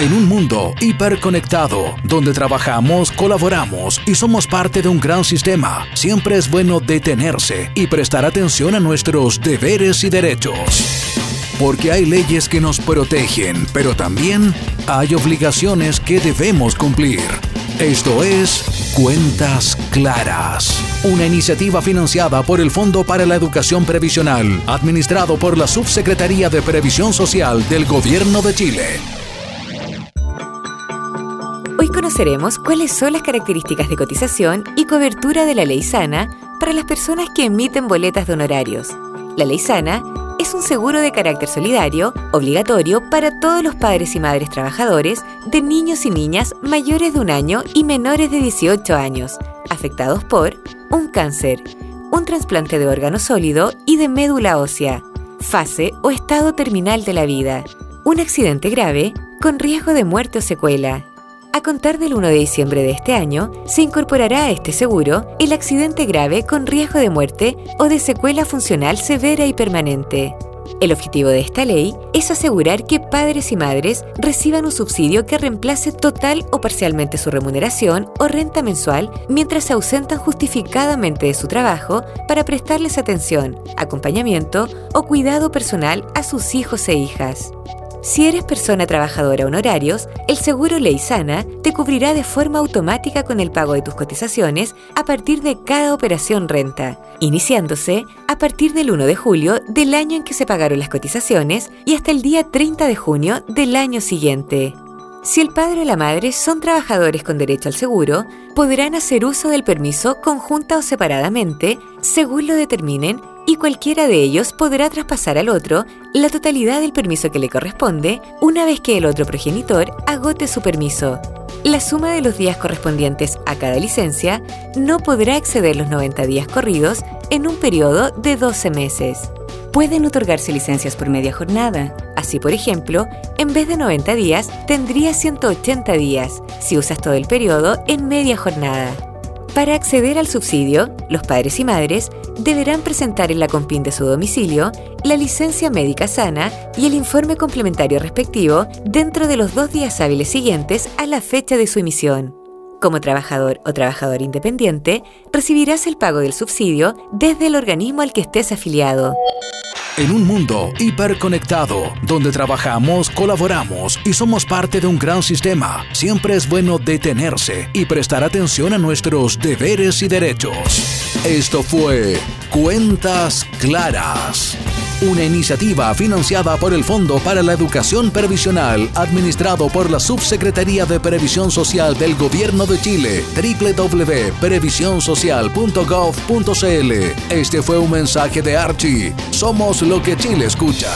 En un mundo hiperconectado, donde trabajamos, colaboramos y somos parte de un gran sistema, siempre es bueno detenerse y prestar atención a nuestros deberes y derechos. Porque hay leyes que nos protegen, pero también hay obligaciones que debemos cumplir. Esto es Cuentas Claras, una iniciativa financiada por el Fondo para la Educación Previsional, administrado por la Subsecretaría de Previsión Social del Gobierno de Chile. Conoceremos cuáles son las características de cotización y cobertura de la ley sana para las personas que emiten boletas de honorarios. La ley sana es un seguro de carácter solidario, obligatorio para todos los padres y madres trabajadores de niños y niñas mayores de un año y menores de 18 años, afectados por un cáncer, un trasplante de órgano sólido y de médula ósea, fase o estado terminal de la vida, un accidente grave con riesgo de muerte o secuela, a contar del 1 de diciembre de este año, se incorporará a este seguro el accidente grave con riesgo de muerte o de secuela funcional severa y permanente. El objetivo de esta ley es asegurar que padres y madres reciban un subsidio que reemplace total o parcialmente su remuneración o renta mensual mientras se ausentan justificadamente de su trabajo para prestarles atención, acompañamiento o cuidado personal a sus hijos e hijas. Si eres persona trabajadora honorarios, el seguro Ley Sana te cubrirá de forma automática con el pago de tus cotizaciones a partir de cada operación renta, iniciándose a partir del 1 de julio del año en que se pagaron las cotizaciones y hasta el día 30 de junio del año siguiente. Si el padre o la madre son trabajadores con derecho al seguro, podrán hacer uso del permiso conjunta o separadamente, según lo determinen y cualquiera de ellos podrá traspasar al otro la totalidad del permiso que le corresponde una vez que el otro progenitor agote su permiso. La suma de los días correspondientes a cada licencia no podrá exceder los 90 días corridos en un periodo de 12 meses. Pueden otorgarse licencias por media jornada. Así, por ejemplo, en vez de 90 días, tendría 180 días si usas todo el periodo en media jornada. Para acceder al subsidio, los padres y madres deberán presentar en la compin de su domicilio la licencia médica sana y el informe complementario respectivo dentro de los dos días hábiles siguientes a la fecha de su emisión. Como trabajador o trabajador independiente, recibirás el pago del subsidio desde el organismo al que estés afiliado. En un mundo hiperconectado, donde trabajamos, colaboramos y somos parte de un gran sistema, siempre es bueno detenerse y prestar atención a nuestros deberes y derechos. Esto fue Cuentas Claras, una iniciativa financiada por el Fondo para la Educación Previsional, administrado por la Subsecretaría de Previsión Social del Gobierno de Chile, www.previsionsocial.gov.cl. Este fue un mensaje de Archie. Somos lo que Chile escucha.